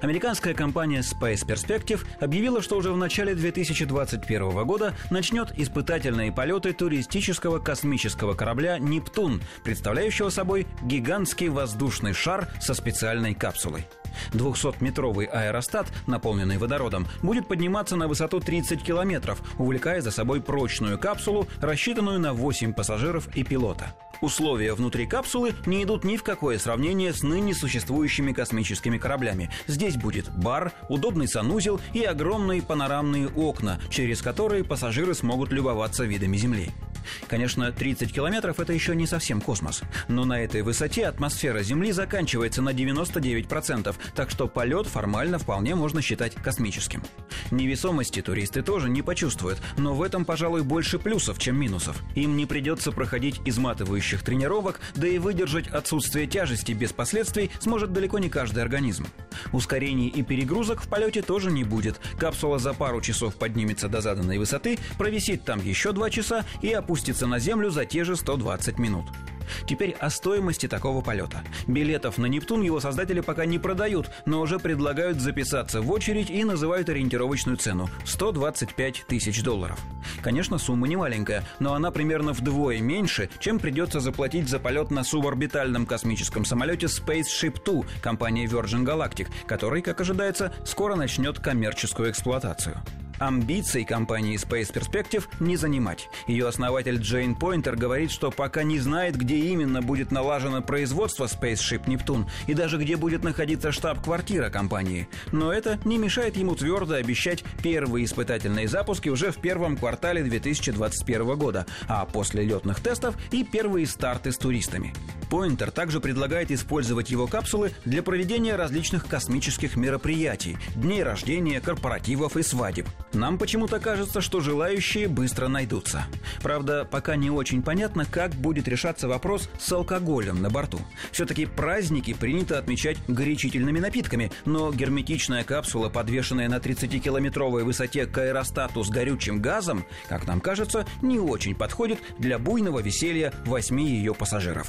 Американская компания Space Perspective объявила, что уже в начале 2021 года начнет испытательные полеты туристического космического корабля «Нептун», представляющего собой гигантский воздушный шар со специальной капсулой. 200-метровый аэростат, наполненный водородом, будет подниматься на высоту 30 километров, увлекая за собой прочную капсулу, рассчитанную на 8 пассажиров и пилота. Условия внутри капсулы не идут ни в какое сравнение с ныне существующими космическими кораблями. Здесь будет бар, удобный санузел и огромные панорамные окна, через которые пассажиры смогут любоваться видами Земли. Конечно, 30 километров – это еще не совсем космос. Но на этой высоте атмосфера Земли заканчивается на 99%, так что полет формально вполне можно считать космическим. Невесомости туристы тоже не почувствуют, но в этом, пожалуй, больше плюсов, чем минусов. Им не придется проходить изматывающих тренировок, да и выдержать отсутствие тяжести без последствий сможет далеко не каждый организм. Ускорений и перегрузок в полете тоже не будет. Капсула за пару часов поднимется до заданной высоты, провисит там еще два часа и опустится на Землю за те же 120 минут. Теперь о стоимости такого полета. Билетов на Нептун его создатели пока не продают, но уже предлагают записаться в очередь и называют ориентировочную цену – 125 тысяч долларов. Конечно, сумма не маленькая, но она примерно вдвое меньше, чем придется заплатить за полет на суборбитальном космическом самолете Spaceship Two компании Virgin Galactic, который, как ожидается, скоро начнет коммерческую эксплуатацию. Амбиций компании Space Perspective не занимать. Ее основатель Джейн Пойнтер говорит, что пока не знает, где именно будет налажено производство Spaceship Нептун и даже где будет находиться штаб-квартира компании. Но это не мешает ему твердо обещать первые испытательные запуски уже в первом квартале 2021 года, а после летных тестов и первые старты с туристами. Пойнтер также предлагает использовать его капсулы для проведения различных космических мероприятий, дней рождения, корпоративов и свадеб. Нам почему-то кажется, что желающие быстро найдутся. Правда, пока не очень понятно, как будет решаться вопрос с алкоголем на борту. Все-таки праздники принято отмечать горячительными напитками, но герметичная капсула, подвешенная на 30-километровой высоте к аэростату с горючим газом, как нам кажется, не очень подходит для буйного веселья восьми ее пассажиров.